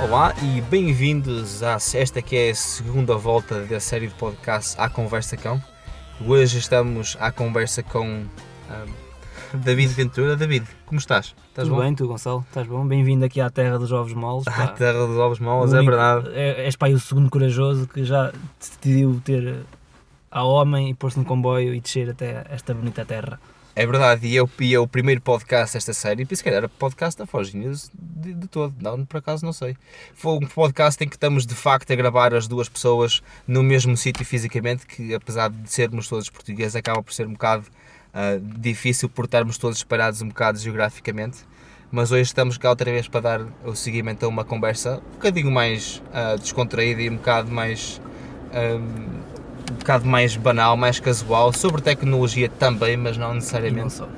Olá e bem-vindos à esta que é a segunda volta da série de podcast À Conversa Com. Hoje estamos à conversa com ah, David Ventura. David, como estás? Estás Tudo bom? bem, tu Gonçalo? Estás bom? Bem-vindo aqui à terra dos ovos moles. À terra dos ovos moles, é verdade. É, és pá, aí o segundo corajoso que já decidiu ter eh, a homem e pôr-se no comboio e descer até esta bonita terra. É verdade, e eu e é o primeiro podcast desta série, e se calhar era podcast da Forge News de, de todo, não, por acaso não sei. Foi um podcast em que estamos de facto a gravar as duas pessoas no mesmo sítio fisicamente, que apesar de sermos todos portugueses, acaba por ser um bocado ah, difícil por estarmos todos espalhados um bocado geograficamente. Mas hoje estamos cá outra vez para dar o seguimento a uma conversa um bocadinho mais ah, descontraída e um bocado mais. ah, um bocado mais banal, mais casual, sobre tecnologia também, mas não E não necessariamente. só.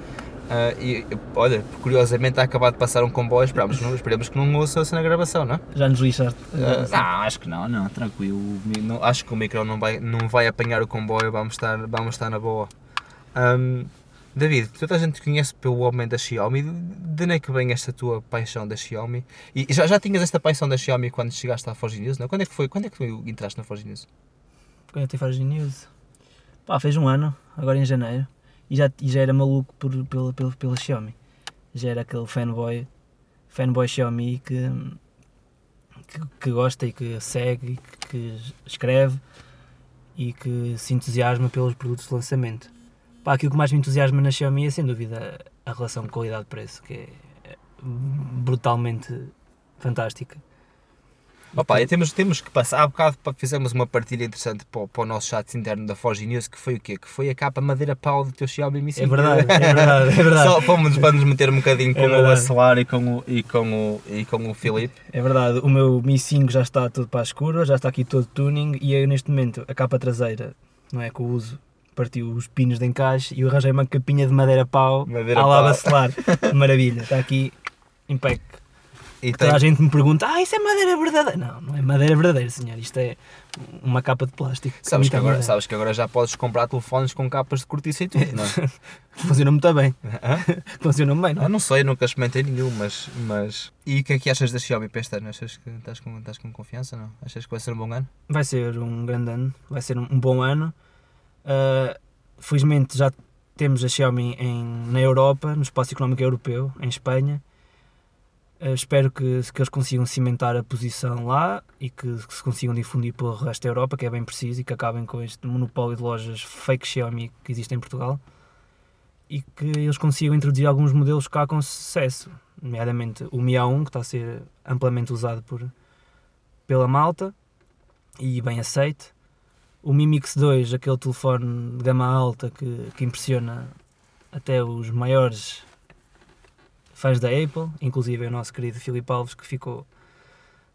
Ah, e olha, curiosamente está a acabar de passar um comboio, esperamos, não, esperemos que não ouça-se na gravação, não? é? Já nos lixaste. Ah, não, acho que não, não, tranquilo. Não- acho que o micro não vai, não vai apanhar o comboio, vamos estar, vamos estar na boa. Ahm, David, toda a gente te conhece pelo homem da Xiaomi, de de onde é que vem esta tua paixão da Xiaomi? E já, já tinhas esta paixão da Xiaomi quando chegaste à Forge News, não? Quando é que foi? Quando é que tu entraste na Forge News? Quando eu te faz news. Pá, fez um ano, agora em janeiro, e já, e já era maluco por, pela, pela, pela Xiaomi. Já era aquele fanboy, fanboy Xiaomi que, que, que gosta e que segue, que, que escreve e que se entusiasma pelos produtos de lançamento. Pá, aquilo que mais me entusiasma na Xiaomi é sem dúvida a relação qualidade-preço, que é brutalmente fantástica. Opa, e temos, temos que passar, há bocado fizemos uma partilha interessante para, o- para o nosso chat interno da Forge News, que foi o quê? Que foi a capa madeira pau do teu Xiaomi Mi 5. É verdade, é verdade, é verdade. Só fomos para nos meter um bocadinho com É o. Acelar e com o, e com o, e com o Filipe. É verdade, o meu Mi 5 já está todo para a escura, já está aqui todo tuning e eu, neste momento a capa traseira, não é que eu uso, partiu os pinos de encaixe e eu arranjei uma capinha de madeira pau Madeira à lá pau. bacelar. Maravilha, está aqui impec. E Toda tem, a gente me pergunta, ah, isso é madeira verdadeira. Não, não é madeira verdadeira, senhor, isto é uma capa de plástico. sabes, que agora, madeira. sabes que agora já podes comprar telefones com capas de cortiça e tudo, não é? Funciona muito bem, Hã? funciona bem, não Ah, é? não sei, nunca experimentei nenhum, mas, mas... E o que é que achas da Xiaomi para este ano? Achas que estás com, estás com confiança, não? Achas que vai ser um bom ano? Vai ser um grande ano, vai ser um bom ano. Uh, felizmente já temos a Xiaomi em, na Europa, no espaço económico europeu, em Espanha. Uh, espero que, que eles consigam cimentar a posição lá e que, que se consigam difundir pelo resto da Europa, que é bem preciso, e que acabem com este monopólio de lojas fake Xiaomi que existe em Portugal. E que eles consigam introduzir alguns modelos cá com sucesso, nomeadamente o Mi A1, que está a ser amplamente usado por, pela malta e bem aceite. O Mi Mix 2, aquele telefone de gama alta que, que impressiona até os maiores fãs da Apple, inclusive o nosso querido Filipe Alves, que ficou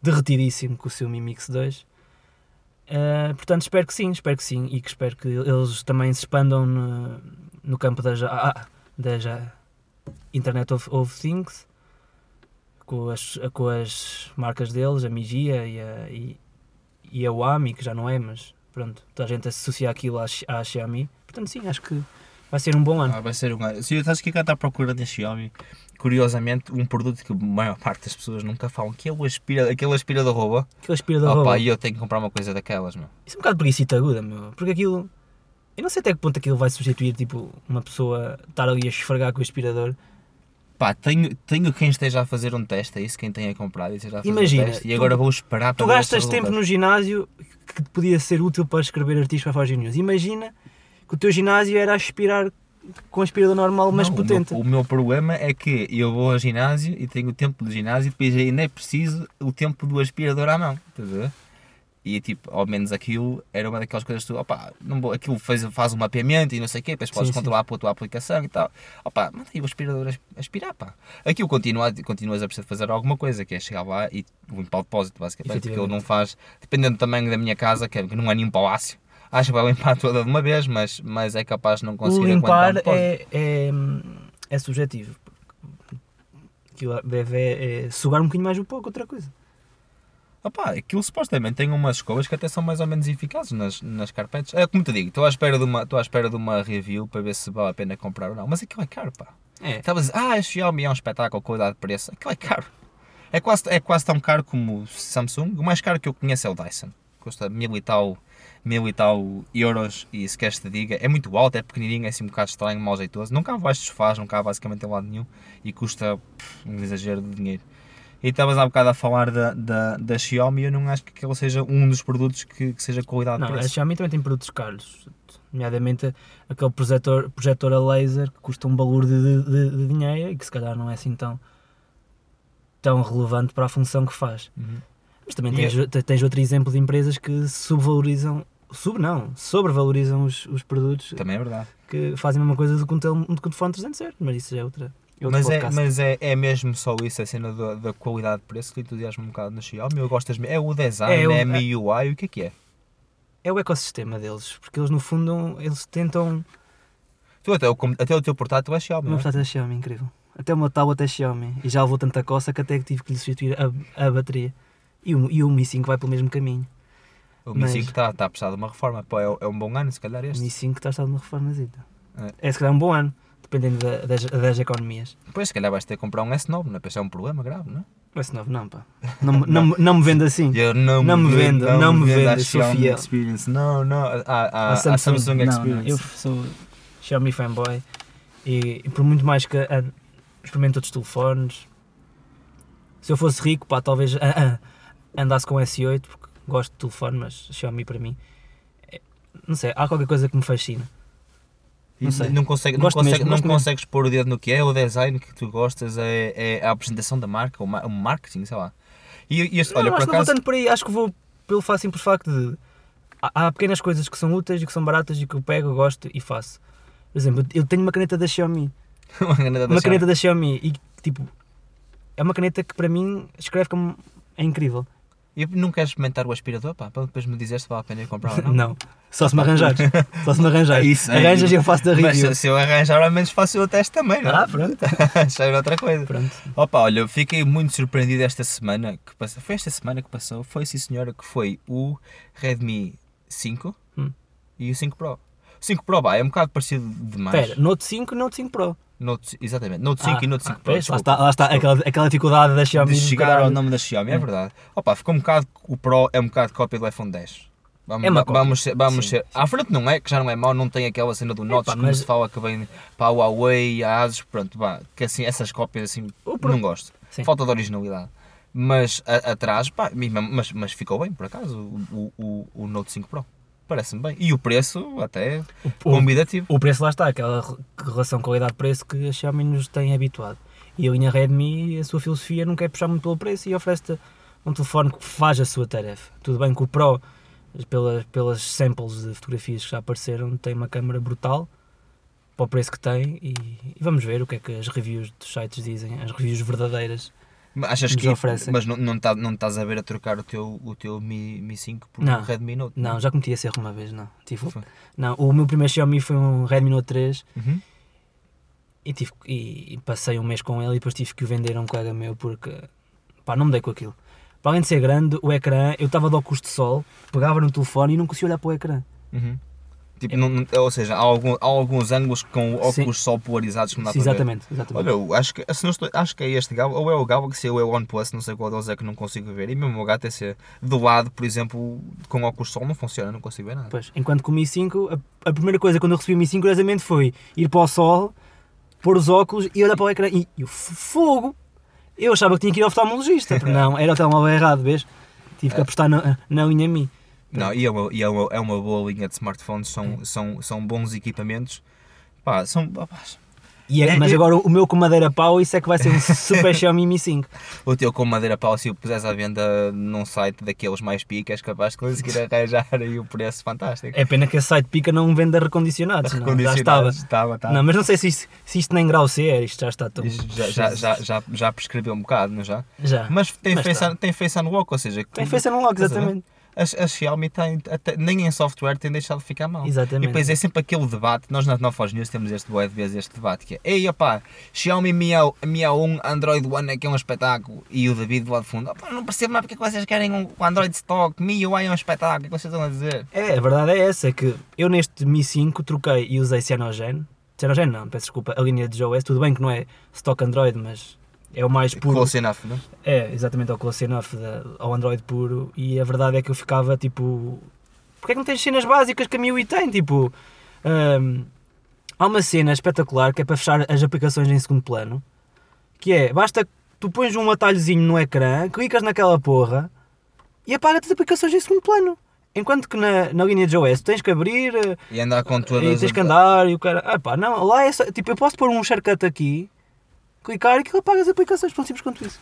derretidíssimo com o seu Mi Mix 2. Uh, portanto, espero que sim, espero que sim, e que espero que eles também se expandam no, no campo da, ah, da ja- Internet of, of Things, com as, com as marcas deles, a Migia e a, e, e a que já não é, mas pronto, toda a gente associa aquilo à, à Xiaomi. Portanto, sim, acho que vai ser um bom ano. Ah, vai ser um ano. Se estás aqui cá está procurando a Xiaomi, curiosamente, um produto que a maior parte das pessoas nunca falam, que é o aspira, aquele aspirador robô. Aquele aspirador Opa, robô. e eu tenho que comprar uma coisa daquelas, meu. Isso é um bocado preguiçita aguda, meu. Porque aquilo. Eu não sei até que ponto aquilo vai substituir, tipo, uma pessoa estar ali a esfregar com o aspirador. Pá, tenho, tenho quem esteja a fazer um teste, é isso, quem tenha comprado e esteja a fazer Imagina, um teste. E agora vou esperar para Tu gastas tempo no ginásio que podia ser útil para escrever artigos para Forge News. Imagina que o teu ginásio era aspirar com um aspirador normal, mas Não, potente. O meu, o meu problema é que eu vou ao ginásio e tenho o tempo do ginásio e depois ainda é preciso o tempo do aspirador à mão. Estás a ver? E tipo, ao menos aquilo era uma daquelas coisas que tu, opá, não vou, aquilo faz, faz um mapeamento e não sei o quê, depois podes Sim, sim. controlar pela tua aplicação e tal. Opá, manda aí o aspirador a aspirar, pá. Aquilo continua, continuas a precisar fazer alguma coisa, que é chegar lá e limpar o depósito, basicamente, porque ele não faz, dependendo do tamanho da minha casa, que é- que não é nenhum palácio, acho que vai limpar toda de uma vez, mas, mas é capaz de não O conseguir aguentar limpar um é, é, é subjetivo. Aquilo deve é, é sugar um bocadinho mais um pouco, outra coisa. Opá, aquilo supostamente tem umas escovas que até são mais ou menos eficazes nas, nas carpetes. É como te digo, estou à, espera de uma, estou à espera de uma review para ver se vale a pena comprar ou não. Mas aquilo é caro, pá. É. Estava a dizer, ah, este Xiaomi é um espetáculo, qualidade-preço. Aquilo é caro. É quase, é quase tão caro como o Samsung. O mais caro que eu conheço é o Dyson. Custa mil e tal, mil e tal euros e se queres te diga, é muito alto, é pequenininho, é assim um bocado estranho, mal jeitoso. Não cabe abaixo dos sofás, não cabe basicamente em lado nenhum e custa pff, um exagero de dinheiro. E estavas há bocado a falar da, da, da Xiaomi e eu não acho que aquele seja um dos produtos que, que seja qualidade Não, de a preço. Xiaomi também tem produtos caros, nomeadamente aquele projetor, projetor a laser que custa um valor de, de- de dinheiro e que se calhar não é assim tão, tão relevante para a função que faz. Uhum. Mas também tens, te- tens outro exemplo de empresas que subvalorizam, sub não, sobrevalorizam os, os produtos Também é verdade. que fazem a mesma coisa do que um, tel- do que um telefone 300 euros, mas isso já é outra. É Mas, é, mas é, é mesmo só isso, a cena da, da qualidade de preço que entusiasma um bocado na Xiaomi. Eu gosto das, é o design, É, é, eu- a MIUI, o que é que é? É o ecossistema deles, porque eles no fundo eles tentam. Tu até o, até o teu portátil é Xiaomi, O meu é? portátil é Xiaomi, incrível. Até o meu tablet é Xiaomi e já levou tanta coça que até tive que lhe substituir a, a bateria. E o, e o Mi 5 vai pelo mesmo caminho. O Mi Mas- 5 está tá a precisar de uma reforma. Pô, é, é um bom ano, se calhar O este. Mi 5 está a estar numa reformazita. É. É. se calhar um bom ano, dependendo da- das, das economias. Depois, se calhar vais ter que comprar um S9, não é? Pois é um problema grave, não é? O S9 não, pá. Não, me- não, não me vende assim. Eu não, Não me vendo, vendo, não me vendo, eu sou Xiaomi fiel. Experience. Não, não, a, a, A a Samsung, não, não, Experience. eu sou Xiaomi fanboy e, e por muito mais que ah, experimento outros telefones, se eu fosse rico, pá, talvez ah, ah, andasse com S8 porque gosto de telefone, mas Xiaomi para mim, é- não sei, há qualquer coisa que me fascina. Não sei. Não, consegue, não, consegue, mesmo, não mesmo. consegues pôr o dedo no que é, o design que tu gostas, é, é a apresentação da marca, o, ma- o marketing, sei lá. E, e este, olha, não, por acho que não vou acaso. por aí, acho que vou pelo fácil simples facto de há, há pequenas coisas que são úteis e que são baratas e que eu pego, gosto e faço. Por exemplo, eu tenho uma caneta da Xiaomi. uma caneta da uma Xiaomi. caneta da Xiaomi e tipo é uma caneta que para mim escreve como é incrível. E não queres experimentar o aspirador, pá? Para depois me dizer se vale a pena eu comprar ou não. Não. Só se me arranjares. Só se me arranjares. Isso, é. Arranjas e eu faço da Mas review. se, se eu arranjar, ao menos faço o teste também, não é? Ah, pronto. Já era outra coisa. Pronto. Opa, olha, eu fiquei muito surpreendido esta semana que passou. Foi esta semana que passou, foi sim senhora, que foi o Redmi 5 Hum. e o 5 Pro. O 5 Pro, pá, é um bocado parecido demais. Espera, Note 5 Note 5 Pro. Note, exatamente, Note 5 Ah, e Note 5 ah, Pro. lá está, lá está aquela, aquela dificuldade da Xiaomi. de chegar ao nome da Xiaomi, é É. verdade. Opa, ficou um bocado, o Pro é um bocado cópia do iPhone 10. Vamos, É uma va- cópia, vamos ser, vamos sim, ser. À frente não é, que já não é mau, não tem aquela cena do Notch Epá, como mas- se fala que vem para a Huawei, a Asus, pronto, vá, que assim, essas cópias assim, Pro- não gosto. Sim. Falta de originalidade. Mas a- atrás, pá, mas, mas ficou bem, por acaso, o, o, o Note 5 Pro. Parece-me bem. E o preço, até O, convidativo. o preço lá está, aquela re- relação qualidade-preço que a Xiaomi nos tem habituado. E a linha Redmi, a sua filosofia não quer puxar muito pelo preço e oferece-te um telefone que faz a sua tarefa. Tudo bem que o Pro, pelas, pelas samples de fotografias que já apareceram, tem uma câmera brutal para o preço que tem e, e vamos ver o que é que as reviews dos sites dizem, as reviews verdadeiras. Mas Achas que. oferecem. Mas não, não, tá, não estás a ver a trocar o teu, o teu Mi, Mi 5 por Não. um Redmi Note? Não, já cometi esse erro uma vez, não. Tive, Foi. não, o meu primeiro Xiaomi foi um Redmi Note 3 Uhum. e, tive, e, e passei um mês com ele e depois tive que o vender a um colega meu porque pá, não me dei com aquilo. Para além de ser grande, o ecrã, eu estava de óculos de sol, pegava no telefone e não conseguia olhar para o ecrã. Uhum. Tipo, não- ou seja, há, algum- há alguns ângulos com óculos Sim. sol polarizados que não dá Sim, para ver. exatamente, exatamente. Olha, eu acho que, se não estou- acho que é este Gal, ou é o Galaxy ou é o OnePlus, não sei qual deles é que não consigo ver. E mesmo o HTC do lado, por exemplo, com óculos de sol não funciona, não consigo ver nada. Pois, enquanto que o Mi 5, a, a primeira coisa quando eu recebi o Mi 5, curiosamente, foi ir para o sol, pôr os óculos e olhar para o ecrã e, e o fogo! Eu achava que tinha que ir ao oftalmologista, não, era o telemóvel errado, vês? Tive que apostar na, na linha Mi. Não, e, é uma, e é, uma, é uma boa linha de smartphones, são, são, são bons equipamentos. Pá, são, pá, E é- É, mas eu- agora o meu com madeira pau, isso é que vai ser um super Xiaomi Mi 5. o teu com madeira pau, se o puseres à venda num site daqueles mais pica, és capaz de conseguir arranjar aí o preço fantástico. É pena que esse site pica não venda recondicionados, não, já estava. Recondicionados, estava, estava. Não, mas não sei se isto, se isto nem grau C é, isto já está tão... Já, já, já, já, já prescreveu um bocado, não já? Já. Mas tem, Mas face, tá. un- tem face unlock, ou seja, Tem Face Unlock, exatamente. A, a Xiaomi tem, até, nem em software tem deixado de ficar mal. Exatamente. E depois é sempre aquele debate, nós na Nova News temos este boé de vezes este debate, que é Ei opá, Xiaomi Mi, A- Mi A1 Android One é que é um espetáculo e o David lado de fundo, opá, não percebo mais porque é que vocês querem um Android Stock, Mi UI é um espetáculo, o que é que vocês estão a dizer? É, a verdade é essa, é que eu neste Mi 5 troquei e usei Cyanogen. Cyanogen não, peço desculpa, a linha de OS, tudo bem que não é stock Android, mas é o mais puro. Close enough, não? É, exatamente ao Close Enough, ao Android puro, e a verdade é que eu ficava tipo. Porquê é que não tens cenas básicas que a MIUI tem? Tipo, hum, há uma cena espetacular que é para fechar as aplicações em segundo plano, que é, basta tu pões um atalhozinho no ecrã, clicas naquela porra e apaga-te as aplicações em segundo plano. Enquanto que na, na linha de OS tens que abrir, eh, E andar com e todas tens que andar e o cara. Ah pá, não, lá é só. Tipo, eu posso pôr um shortcut aqui, clicar e aquilo apaga as aplicações, tão simples quanto isso.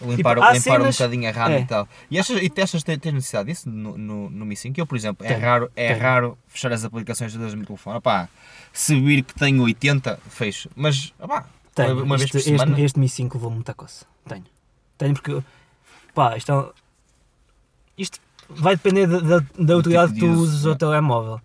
limpar, Tipo, há limpar um cenas- bocadinho a RAM é. e tal. E, achas, e que tens necessidade disso no, no, no Mi 5? Eu, por exemplo, é, raro, é raro fechar as aplicações todas no meu telefone. Opá, se vir que tenho 80, fecho. Mas, opá, Tenho. uma, uma vez este, por semana. Este, este Mi 5 levou muita coisa. Tenho. Tenho porque. Pá, isto, é um- isto vai depender da, da, da utilidade tipo que tu uses ao né? telemóvel.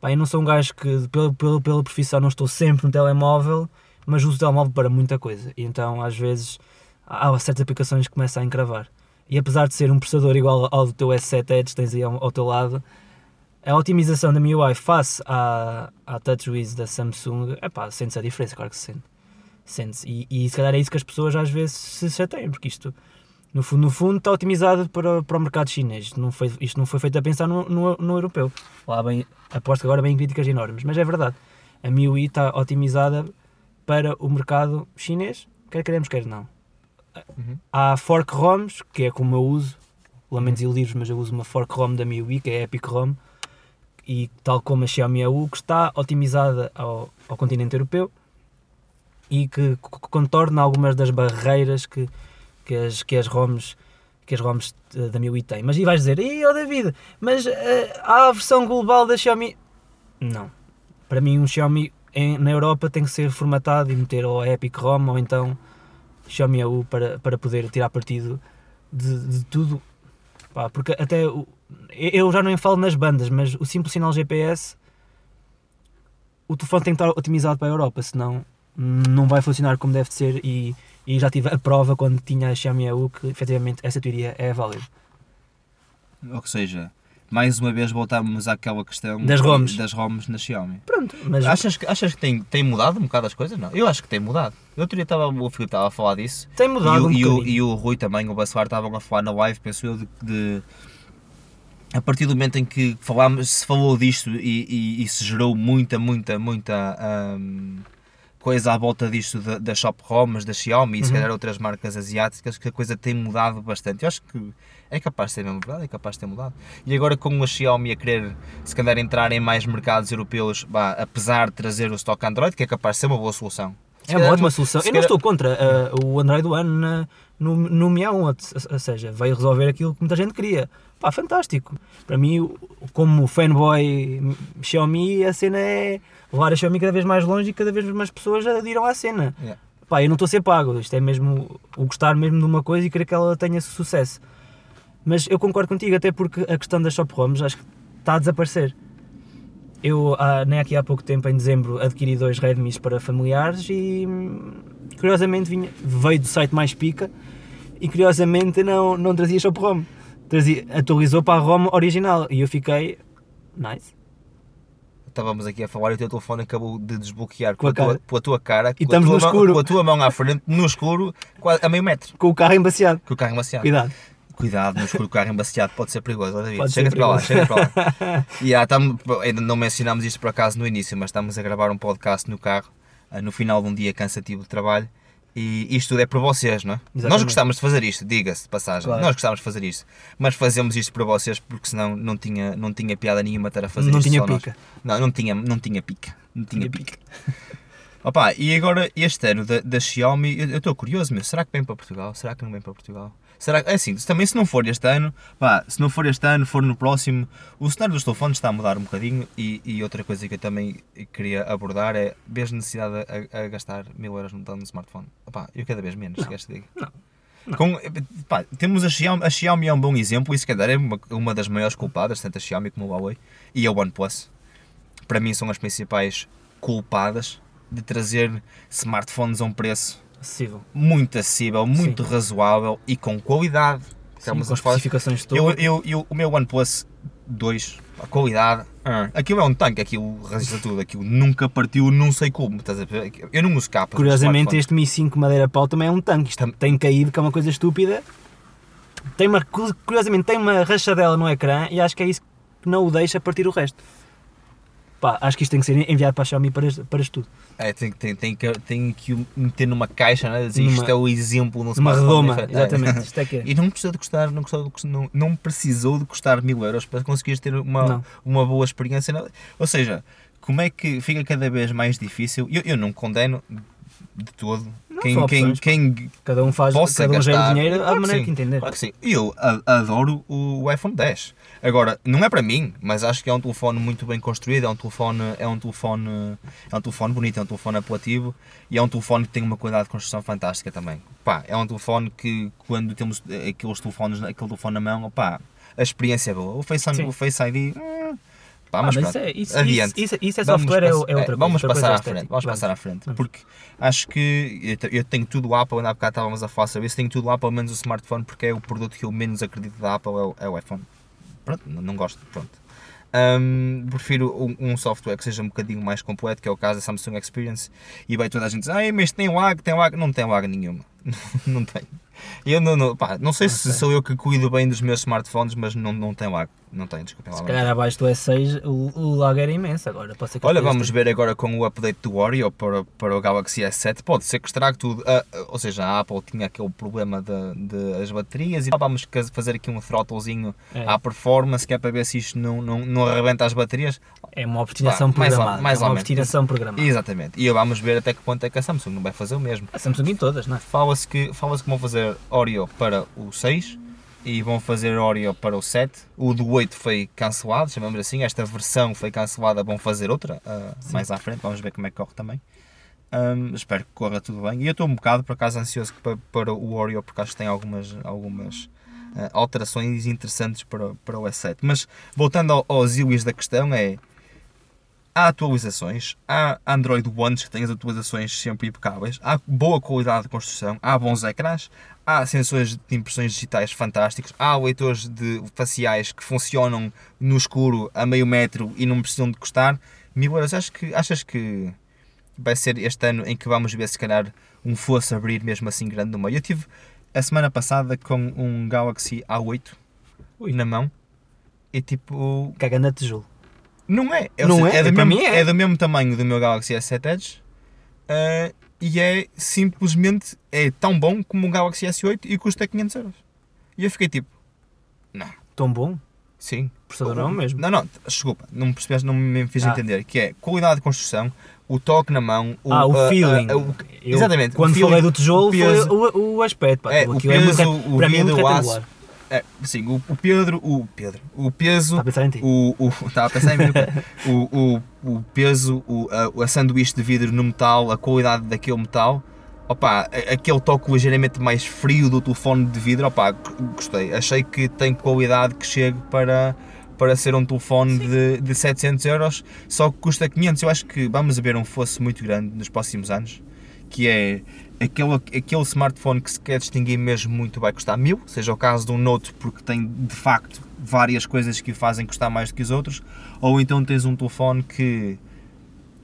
Pá, eu não sou um gajo que, pelo, pelo, pela profissão, não estou sempre no telemóvel, mas uso o telemóvel para muita coisa. E então, às vezes, há certas aplicações que começam a encravar. E apesar de ser um processador igual ao do teu S7 Edge, tens aí ao, ao teu lado, a otimização da MIUI face à, à TouchWiz da Samsung, epá, sente-se a diferença, claro que se sente. sente-se. E, e se calhar é isso que as pessoas às vezes se chateiam, porque isto, no fundo, no fundo está otimizado para, para o mercado chinês. Isto não foi, isto não foi feito a pensar no, no, no europeu. Lá bem, aposto que agora bem críticas enormes, mas é verdade. A MIUI está otimizada para o mercado chinês, quer queremos, quer não. Uhum. Há fork ROMs, que é como eu uso, lamentos e livros, mas eu uso uma fork ROM da MIUI, que é a Epic ROM, e tal como a Xiaomi EU, que está otimizada ao, ao continente europeu e que, co- contorna algumas das barreiras que, que, as, que as ROMs que as ROMs eh, da MIUI têm. Mas e vais dizer, e oh David, mas eh, há a versão global da Xiaomi? Não. Para mim um Xiaomi em- na Europa tem que ser formatado e meter ou a Epic ROM ou então Xiaomi para, para poder tirar partido de, de tudo. Pá, porque até o- eu já não falo nas bandas, mas o simples sinal GPS o telefone tem que estar otimizado para a Europa, senão não vai funcionar como deve ser e, e já tive a prova quando tinha a Xiaomi EU que efetivamente essa teoria é válida. Ou seja, mais uma vez voltamos àquela questão Das ROMs. das ROMs na Xiaomi. Pronto, mas Achas que, achas que tem, tem mudado um bocado as coisas? Não. Eu acho que tem mudado. Eu outro dia estava, o Filipe estava a falar disso tem e mudado o, um e, o, e o Rui também, o Bassoar, estavam a falar na live, penso eu, de, de- a partir do momento em que falámos, se falou disto e, e- e se gerou muita, muita, muita hum, coisa à volta disto da, da Shop ROMs, da Xiaomi e se Uhum. calhar outras marcas asiáticas, que a coisa tem mudado bastante. Eu acho que é capaz de ser mesmo verdade, é capaz de ter mudado. E agora com a Xiaomi a querer, se calhar, entrar em mais mercados europeus, bah, apesar de trazer o stock Android, que é capaz de ser uma boa solução. Se É uma ótima solução. Eu não estou contra uh, o Android One na- no, no Mi A1, ou, seja, veio resolver aquilo que muita gente queria. Pá, fantástico. Para mim, como fanboy Xiaomi, a cena é levar a Xiaomi cada vez mais longe e cada vez mais pessoas adiram à cena. Yeah. Pá, eu não estou a ser pago, isto é mesmo o gostar mesmo de uma coisa e querer que ela tenha sucesso. Mas eu concordo contigo, até porque a questão das shop ROMs acho que está a desaparecer. Eu, há, nem aqui há pouco tempo, em dezembro, adquiri dois Redmis para familiares e hum, curiosamente vinha, veio do site mais pica e curiosamente não, não trazia shop ROM. Trazia, atualizou para a ROM original e eu fiquei nice. Estávamos aqui a falar e o teu telefone acabou de desbloquear Com a tua, com a tua cara, E com, a tua no mão, escuro. com a tua mão à frente, no escuro, a meio metro, Com o carro embaciado. com o carro embaciado. Cuidado. Cuidado, escuro, o carro embaciado pode ser perigoso, David. Pode ser Chega-te para lá, chega para lá. E tamo- ainda não mencionámos isto por acaso no início, mas estamos a gravar um podcast no carro, ah, no final de um dia cansativo de trabalho. E isto tudo é para vocês, não é? Nós Exatamente. gostamos de fazer isto, diga-se de passagem. Claro. Nós gostamos de fazer isto. Mas fazemos isto para vocês porque senão não tinha, não tinha piada nenhuma estar a fazer não isto tinha só nós. pica. Não, não tinha, não tinha pica. Não tinha, Tinha pica. Opa, e agora este ano da, da Xiaomi, eu eu estou curioso, meu, será que vem para Portugal? Será que não vem para Portugal? Será que, é assim, também se não for este ano, pá, se não for este ano, for no próximo, o cenário dos telefones está a mudar um bocadinho e, e outra coisa que eu também queria abordar é, vês necessidade a, a gastar mil euros num, smartphone? Opa, eu cada vez menos, se queres que diga. Não. Com, pá, temos a Xiaomi, a Xiaomi é um bom exemplo e se calhar é uma, uma das maiores culpadas, tanto a Xiaomi como a Huawei e a OnePlus. Para mim são as principais culpadas de trazer smartphones a um preço Acessível. muito acessível, muito Sim. razoável e com qualidade. Sim, a com falar- especificações eu, todas. eu, eu, o meu OnePlus 2, a qualidade, ah, aquilo é um tanque, aquilo resiste tudo, aquilo nunca partiu, não sei como, estás a ver? Eu não uso capa. Curiosamente, este Mi 5 Madeira Pau também é um tanque. Isto tem caído, que é uma coisa estúpida. Tem uma, curiosamente, tem uma rachadela no ecrã e acho que é isso que não o deixa partir o resto. Pá, acho que isto tem que ser enviado para a Xiaomi para, este- para este tudo. É, tem, tem, tem, que, tem que o meter numa caixa, né? dizer Numa- isto é o exemplo no Uma smartphone redoma, exatamente. Isto é que é. E não precisou de custar, não, custou não, não precisou de custar mil euros para conseguires ter uma, Não. uma boa experiência. Ou seja, como é que fica cada vez mais difícil? Eu, eu não condeno de todo Não, quem, quem, opções, pá. quem Cada um faz, cada um gera gastar. dinheiro à Claro que maneira sim, que entender. Claro que sim. Eu adoro o iPhone 10. Agora, não é para mim, mas acho que é um telefone muito bem construído, é um telefone, é um telefone, é um telefone bonito, é um telefone apelativo e é um telefone que tem uma qualidade de construção fantástica também. Pá, é um telefone que quando temos aqueles telefones, aquele telefone na mão, pá, a experiência é boa. O Face, Sim. o Face ID, hum, pá, Ah, mas, mas pronto, isso é, isso, isso, isso, é Vamos software, é, o- é outra coisa. Vamos outra passar coisa à frente, estética. vamos passar à frente, Vamos. porque acho que eu te- eu tenho tudo Apple, ainda há bocado estávamos a falar sobre isso, tenho tudo Apple, menos o smartphone, porque é o produto que eu menos acredito da Apple, é o, é o iPhone. Pronto, não, gosto, pronto. Hum, prefiro um, um software que seja um bocadinho mais completo, que é o caso da Samsung Experience, e vai toda a gente dizer, mas tem lag, tem lag, não tem lag nenhuma, não tem. Eu não, não, pá, não sei Não se sei. sou eu que cuido bem dos meus smartphones, mas não, não tem lag, não tem, desculpem lá. Se calhar abaixo do S6 o, o lag era imenso agora. Pode ser que Olha, vamos ver agora com o update do Oreo para, para o Galaxy S7. Pode ser que estrague tudo. Ah, ah, ou seja, a Apple tinha aquele problema de, de as baterias e vamos ca- fazer aqui um throttlezinho É. à performance, que é para ver se isto não, não, não arrebenta as baterias. É uma obstinação Pá, mais ou- programada. mais é uma obstinação programada. Exatamente. E vamos ver até que ponto é que a Samsung não vai fazer o mesmo. A Samsung em todas, não é? Fala-se que, fala que vão fazer Oreo para o 6 e vão fazer Oreo para o 7. O do 8 foi cancelado, chamamos assim. Esta versão foi cancelada, vão fazer outra ah, mais à frente. Vamos ver como é que corre também. Ahm, espero que corra tudo bem. E eu estou um bocado, por acaso, ansioso para, para o Oreo, porque acho que tem algumas, algumas ah, alterações interessantes para, para o S7. Mas voltando ao, aos íuis da questão, é há atualizações, há Android One que tem as atualizações sempre impecáveis, há boa qualidade de construção, há bons ecrãs, há sensores de impressões digitais fantásticos, há leitores de faciais que funcionam no escuro a meio metro e não precisam de custar mil euros. Acho que, achas que vai ser este ano em que vamos ver se calhar um fosse abrir mesmo assim grande no meio? Eu tive a semana passada com um Galaxy A8 Ui. na mão e tipo Cagando a tijolo. não é. Ou Não seja, é? do Para mesmo, mim é. do mesmo tamanho do meu Galaxy S7 Edge eh, e é simplesmente é tão bom como um Galaxy S8 e custa 500 euros. E eu fiquei tipo, não, Tão bom. sim. Processador não é mesmo. Não, não, desculpa, não me percebeste, não me fiz Ah. entender. Que é qualidade de construção, o toque na mão, o, ah, o a- feeling. o- Eu, exatamente, Quando o feeling, falei do tijolo, o peso. foi o, o aspecto. Pá, É, aquilo o é muito peso, o para mim é muito aço. É, sim, o, o Pedro, o Pedro, o peso, Está a pensar em ti. o, o, estava a pensar em mim, o, o, o peso, o, a, a sanduíche de vidro no metal, a qualidade daquele metal, opa, aquele toque ligeiramente mais frio do telefone de vidro, opa, gostei. Achei que tem qualidade que chegue para, para ser um telefone de, de 700 euros, só que custa 500. Eu acho que vamos ver um fosse muito grande nos próximos anos, que é aquele, aquele smartphone que se quer distinguir mesmo muito vai custar mil, seja o caso de um Note porque tem de facto várias coisas que o fazem custar mais do que os outros, ou então tens um telefone que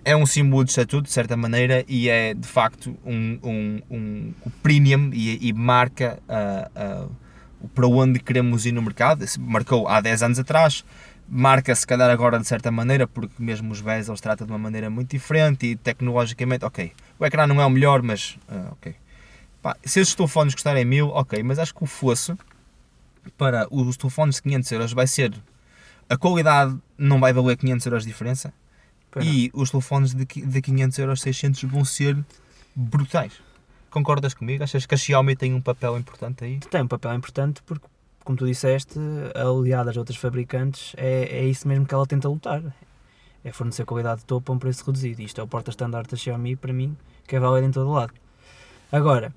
é um símbolo de estatuto de certa maneira e é de facto um, um, um, o premium e, e marca ah, o para onde queremos ir no mercado, marcou há 10 anos atrás, marca se calhar agora de certa maneira, porque mesmo os bezels trata de uma maneira muito diferente e tecnologicamente, ok, o ecrã não é o melhor, mas ah, ok. Pá, se esses telefones custarem mil, ok, mas acho que o fosse para os telefones de 500 euros vai ser a qualidade não vai valer 500 euros de diferença não. e os telefones de, de 500 euros, 600 vão ser brutais. Concordas comigo? Achas que a Xiaomi tem um papel importante aí? Tem um papel importante porque, como tu disseste, aliada às outras fabricantes, é, é isso mesmo que ela tenta lutar. É fornecer qualidade de topo a um preço reduzido. Isto é o porta-estandarte da Xiaomi, para mim, que é válido em todo lado. Agora,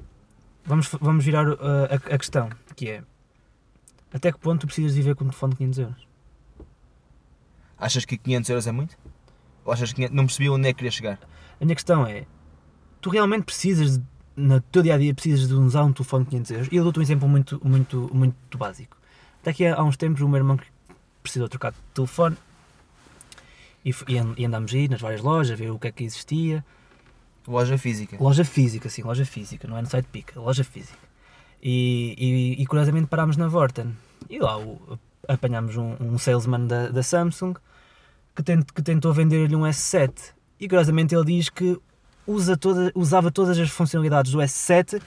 vamos, vamos virar uh, a, a questão, que é até que ponto tu precisas viver com um telefone de 500 euros? Achas que 500 euros é muito? Ou achas que 500 não percebi onde é que queria chegar? A minha questão é, tu realmente precisas, de- no teu dia a dia, precisas de usar um telefone de 500 euros? E eu dou-te um exemplo muito, muito, muito básico. Até que há uns tempos o meu irmão precisou trocar de telefone e, e andámos aí nas várias lojas, a ver o que é que existia. Loja física. Loja física, sim, loja física, não é no site Pica, loja física. E, e, e curiosamente parámos na Vorten. E lá o- apanhámos um, um salesman da, da Samsung que, tent, que tentou vender-lhe um S7. E curiosamente ele diz que usa toda, usava todas as funcionalidades do S7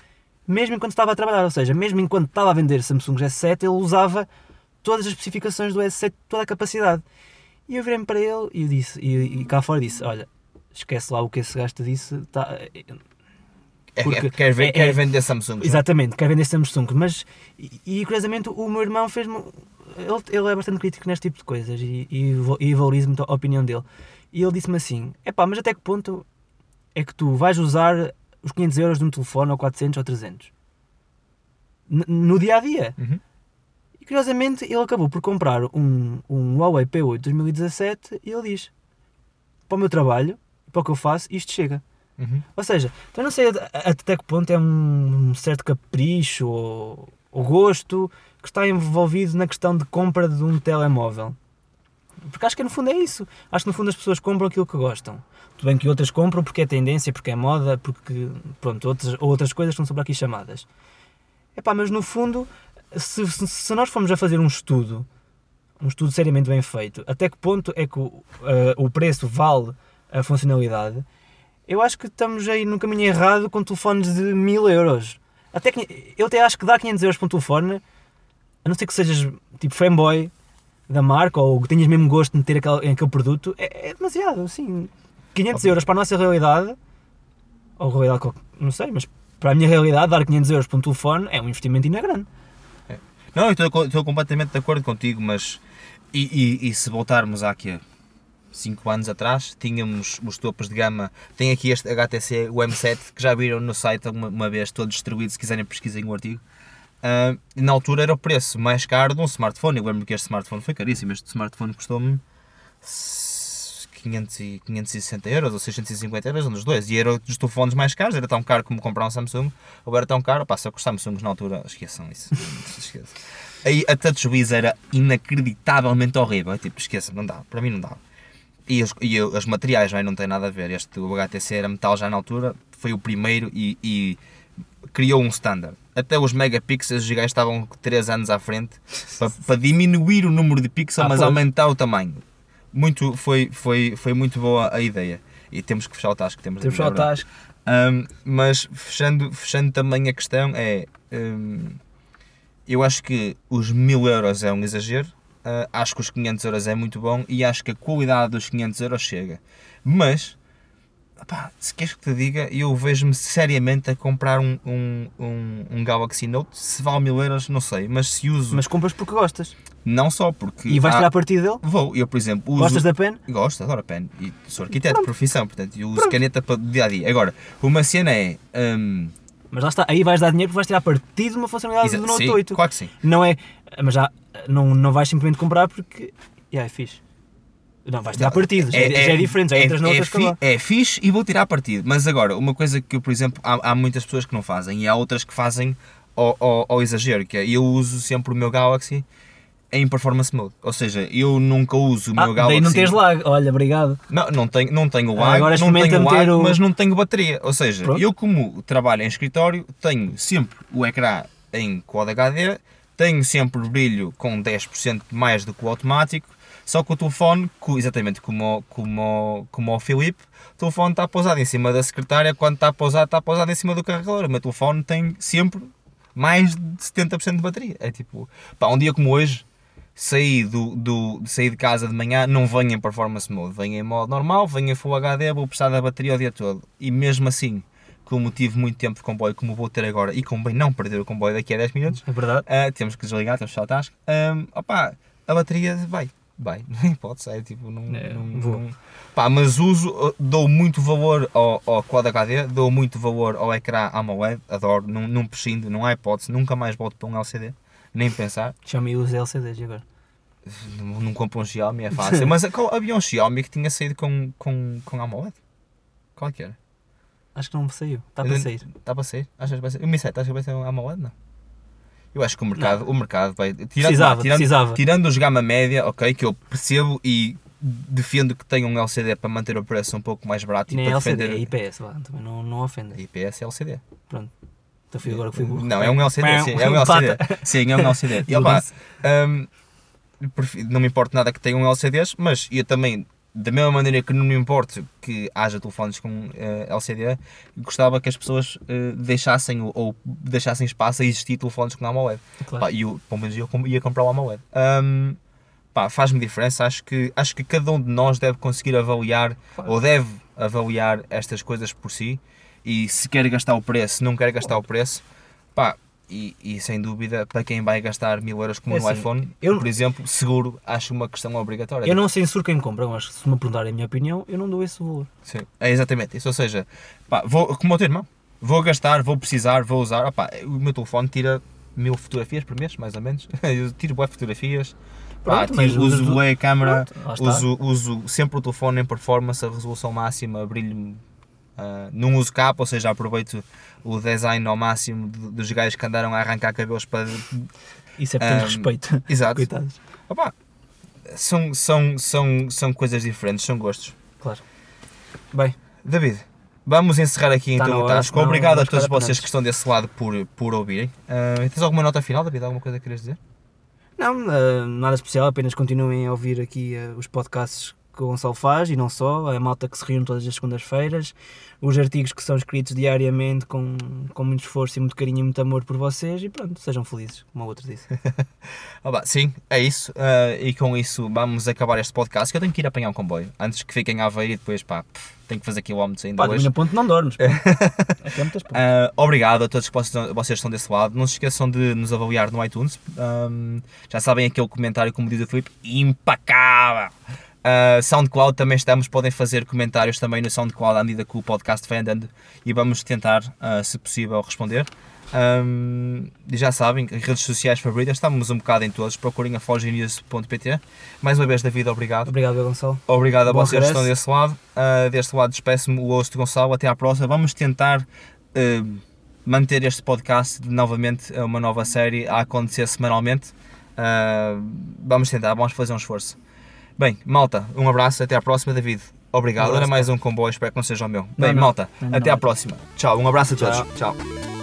mesmo enquanto estava a trabalhar. Ou seja, mesmo enquanto estava a vender Samsung S7, ele usava todas as especificações do S7, toda a capacidade. E eu virei-me para ele e, disse, e, e cá fora disse: Olha, esquece lá o que esse gajo te disse. Tá, É, Porque é, quer, ver, é- quer é- vender Samsung. Exatamente, quer vender Samsung, mas e, e curiosamente o meu irmão fez-me. Ele, ele é bastante crítico neste tipo de coisas e, e, e valorizo muito a opinião dele. E ele disse-me assim: é pá, mas até que ponto é que tu vais usar os 500 euros de um telefone ou 400 ou 300? N- no dia a dia. Uhum. E curiosamente ele acabou por comprar um, um Huawei P8 2017 e ele diz: para o meu trabalho, para o que eu faço, isto chega. Uhum. Ou seja, então eu não sei até que ponto é um, um certo capricho ou, ou gosto que está envolvido na questão de compra de um telemóvel. Porque acho que no fundo é isso. Acho que no fundo as pessoas compram aquilo que gostam. Tudo bem que outras compram porque é tendência, porque é moda, porque pronto, outras, outras coisas estão sobre aqui chamadas. Epá, mas no fundo, se, se, nós formos a fazer um estudo, um estudo seriamente bem feito, até que ponto é que o, eh, o preço vale a funcionalidade, eu acho que estamos aí no caminho errado com telefones de 1000 euros. Até eu até acho que dar 500 euros para um telefone, a não ser que sejas tipo fanboy da marca ou que tenhas mesmo gosto de ter aquele, aquele produto, é, é demasiado, assim. 500 Ok. euros para a nossa realidade, ou realidade, não sei, mas para a minha realidade, dar 500 euros para um telefone é um investimento ainda grande. Não, eu estou, estou completamente de acordo contigo, mas. E, e- e se voltarmos há aqui 5 anos atrás, tínhamos os topos de gama. Tem aqui este HTC, o M7, que já viram no site uma, uma vez, todo distribuído. Se quiserem, pesquisem o artigo. Ah, na altura era o preço mais caro de um smartphone. Eu lembro que este smartphone foi caríssimo. Este smartphone custou-me 500 e 560 euros ou 650 euros, um dos dois. E era dos telefones mais caros, era tão caro como comprar um Samsung, ou era tão caro, pá, só que os Samsungs na altura, esqueçam isso. esqueçam. Aí a TouchWiz era inacreditavelmente horrível, tipo, esqueçam, não dá, para mim não dá. E os, e os materiais não, é? não tem nada a ver, este o HTC era metal já na altura, foi o primeiro e, e criou um standard. Até os megapixels os gajos estavam 3 anos à frente para, para diminuir o número de pixels, Ah, mas aumentar o tamanho. Muito, foi, foi, foi muito boa a ideia. E temos que fechar o tasco. Temos, Temos só o tasco. Um, mas fechando, fechando também a questão é um, eu acho que os 1000 euros é um exagero uh, acho que os 500 euros é muito bom e acho que a qualidade dos 500 euros chega mas opá, se queres que te diga eu vejo-me seriamente a comprar um, um, um, um Galaxy Note se vale 1000 euros não sei mas se uso Mas compras porque gostas. não só porque E vais há- tirar partido dele? vou eu por exemplo uso Gostas da pen? Gosto, adoro a pen. E sou arquiteto de Pronto. profissão, portanto, eu uso Pronto. caneta para o dia a dia. Agora, uma cena é. hum, Mas lá está, aí vais dar dinheiro porque vais tirar partido de uma funcionalidade do Note sim, 8. Claro que sim. Não é. Mas já não, não vais simplesmente comprar porque. Yeah, é fixe. Não, vais tirar partido, já é, já é diferente, já entras é, noutras fi, é, é fixe e vou tirar partido. Mas agora, uma coisa que, por exemplo, há, há muitas pessoas que não fazem e há outras que fazem ao, ao, ao exagero, que é eu uso sempre o meu Galaxy em performance mode. Ou seja, eu nunca uso o ah, meu Galaxy. daí não tens lag. Olha, obrigado. Não, não tenho, não tenho Ah, lag, agora não tenho lag, o- mas não tenho bateria. Ou seja, Pronto. eu como trabalho em escritório, tenho sempre o ecrã em Quad HD, tenho sempre brilho com 10% mais do que o automático, só que o telefone, exatamente como, como, o- como o Filipe, o telefone está pousado em cima da secretária, quando está pousado, está pousado em cima do carregador. O meu telefone tem sempre mais de 70% de bateria. É tipo, pá, um dia como hoje, saí, do, do, saí de casa de manhã, não venho em performance mode, venho em modo normal, venho em Full HD, vou precisar da bateria o dia todo. E mesmo assim, como tive muito tempo de comboio, como vou ter agora, e convém não perder o comboio daqui a 10 minutos, É verdade. ah, temos que desligar, temos que fechar task, um, opá, a bateria vai. Vai, nem pode ser, tipo, não, É, não, vou. não- Pá, mas uso, dou muito valor ao, ao Quad HD, dou muito valor ao ecrã AMOLED, adoro, não, não prescindo, não há hipótese, nunca mais volto para um LCD, nem pensar. Xiaomi usa LCDs agora. Não, não compro um Xiaomi, é fácil. Mas qual- havia um Xiaomi que tinha saído com, com, com AMOLED? Qual é que era? Acho que não saiu. Está para sair. Está para sair? Achas que vai ser? O Mi 7, achas que vai ser um AMOLED? Não. Eu acho que o mercado, o mercado vai. Tirando, Precisava, tirando, precisava. tirando os gama média, ok, que eu percebo e defendo que tenham um LCD para manter o preço um pouco mais barato E e nem é para LCD, defender. é IPS, vá, também não, não ofenda. IPS é LCD. Pronto. Então fui agora que fui burro. Não, é um LCD, sim, é um LCD. Sim, é um LCD. E, opa, prefiro- não me importa nada que tenham LCDs, mas eu também, da mesma maneira que não me importo que haja telefones com eh, LCD, gostava que as pessoas eh, deixassem ou, ou deixassem espaço a existir telefones com AMOLED. Claro. Pá, e eu, pelo menos eu ia comprar o AMOLED. Pá, faz-me diferença, acho que, acho que cada um de nós deve conseguir avaliar, Claro. ou deve avaliar estas coisas por si, e se quer gastar o preço, se não quer gastar o preço, pá, e, e sem dúvida, para quem vai gastar mil euros como É no assim, iPhone, eu- por exemplo, seguro, acho uma questão obrigatória. Eu não censuro quem compra, mas se me perguntarem a minha opinião, eu não dou esse valor. Sim, é exatamente isso. Ou seja, pá, vou, como o teu irmão, vou gastar, vou precisar, vou usar. Opá, o meu telefone tira mil fotografias por mês, mais ou menos. Eu tiro boas fotografias. Pá, Pronto, mas tiro, uso bué a câmera, Pronto, uso, uso sempre o telefone em performance, a resolução máxima, brilho. Ah, não uso capa, ou seja, aproveito o design ao máximo dos gajos que andaram a arrancar cabelos para. Isso é por ter Ahm, respeito. Exato. Coitados. Opá, são, são, são, são coisas diferentes, são gostos. Claro. Bem, David, vamos encerrar aqui Tá então o Tasco. Obrigado a vamos todos vocês que estão desse lado por, por ouvirem. Ah, tens alguma nota final, David? Alguma coisa que queres dizer? não, eh, nada especial, apenas continuem a ouvir aqui eh, os podcasts que o Gonçalo faz e não só, a malta que se reúne todas as segundas-feiras, os artigos que são escritos diariamente com, com muito esforço e muito carinho e muito amor por vocês e pronto, sejam felizes, como o outro disse. Pá, sim, é isso. Ah, e com isso vamos acabar este podcast. Que eu tenho que ir apanhar um comboio antes que fiquem a ver e depois, pá, pff, tenho que fazer quilómetros ainda Pá, hoje. ponto não dormes. Ah, obrigado a todos que vocês, vocês estão desse lado. Não se esqueçam de nos avaliar no iTunes. Ahm, já sabem aquele comentário, como diz o Filipe, impecável. Ah, SoundCloud também estamos, podem fazer comentários também no SoundCloud à medida que o podcast vai andando e vamos tentar, ah, se possível, responder. E já sabem, redes sociais favoritas, estamos um bocado em todos, procurem a forgenews.pt. Mais uma vez, David, obrigado. Obrigado, Gonçalo. Obrigado a Bom vocês que estão desse lado. Uh, deste lado, despeço-me o host Gonçalo. Até à próxima. Vamos tentar uh, manter este podcast novamente, uh, uma nova série a acontecer semanalmente. Uh, vamos tentar, vamos fazer um esforço. Bem, malta, um abraço. Até à próxima, David. Obrigado. Um abraço, Era mais um comboio, espero que não seja o meu. Bem, não. malta, Não, até não. à próxima. Tchau, um abraço a todos. Tchau. Tchau.